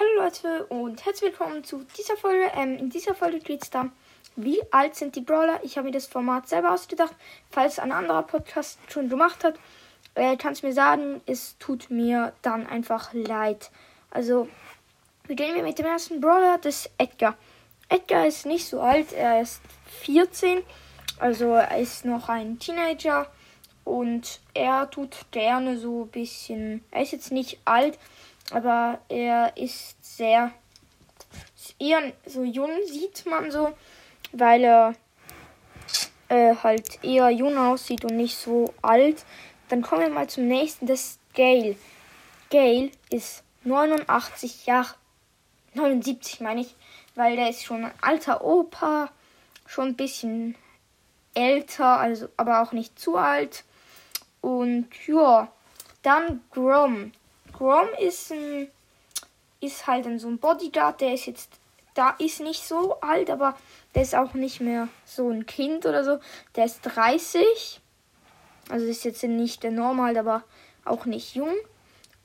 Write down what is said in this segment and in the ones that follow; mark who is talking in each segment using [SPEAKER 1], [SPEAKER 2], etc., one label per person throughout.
[SPEAKER 1] Hallo Leute und herzlich willkommen zu dieser Folge. Ähm, in dieser Folge geht es darum, wie alt sind die Brawler. Ich habe mir das Format selber ausgedacht. Falls ein anderer Podcast schon gemacht hat, äh, kannst mir sagen, es tut mir dann einfach leid. Also beginnen wir mit dem ersten Brawler, das ist Edgar. Edgar ist nicht so alt, er ist 14, also er ist noch ein Teenager und er tut gerne so ein bisschen, er ist jetzt nicht alt, aber er ist sehr eher so jung, sieht man so, weil er äh, halt eher jung aussieht und nicht so alt. Dann kommen wir mal zum nächsten, das ist Gail. Gail ist 89 Jahre, 79 meine ich, weil der ist schon ein alter Opa, schon ein bisschen älter, also aber auch nicht zu alt. Und ja, dann Grom. Grom ist ein, ist halt ein, so ein Bodyguard, der ist jetzt, da ist nicht so alt, aber der ist auch nicht mehr so ein Kind oder so. Der ist 30. Also ist jetzt nicht der normal, aber auch nicht jung.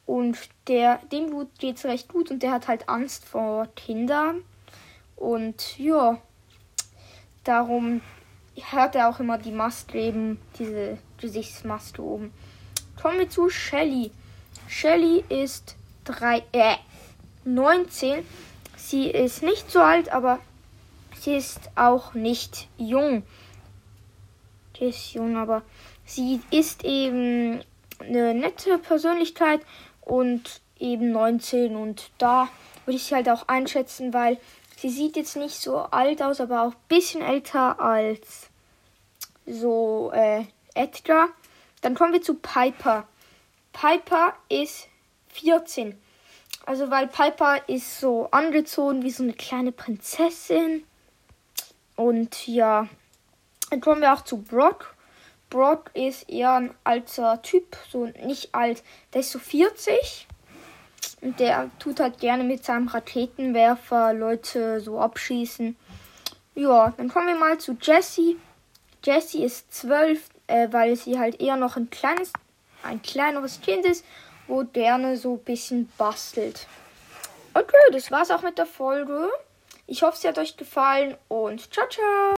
[SPEAKER 1] Und der, dem geht es recht gut und der hat halt Angst vor Kindern. Und ja, darum hört er auch immer die Maske eben, diese Gesichtsmaske oben. Kommen wir zu Shelly. Shelly ist drei, äh, 19. Sie ist nicht so alt, aber sie ist auch nicht jung. Sie ist jung, aber sie ist eben eine nette Persönlichkeit und eben 19 und da würde ich sie halt auch einschätzen, weil sie sieht jetzt nicht so alt aus, aber auch ein bisschen älter als so äh, Edgar. Dann kommen wir zu Piper. Piper ist 14. Also weil Piper ist so angezogen wie so eine kleine Prinzessin. Und ja, dann kommen wir auch zu Brock. Brock ist eher ein alter Typ, so nicht alt. Der ist so 40. Und der tut halt gerne mit seinem Raketenwerfer Leute so abschießen. Ja, dann kommen wir mal zu Jessie. Jessie ist 12, äh, weil sie halt eher noch ein kleines, ein kleineres Kind ist, wo gerne so ein bisschen bastelt. Okay, das war's auch mit der Folge. Ich hoffe, sie hat euch gefallen und ciao, ciao.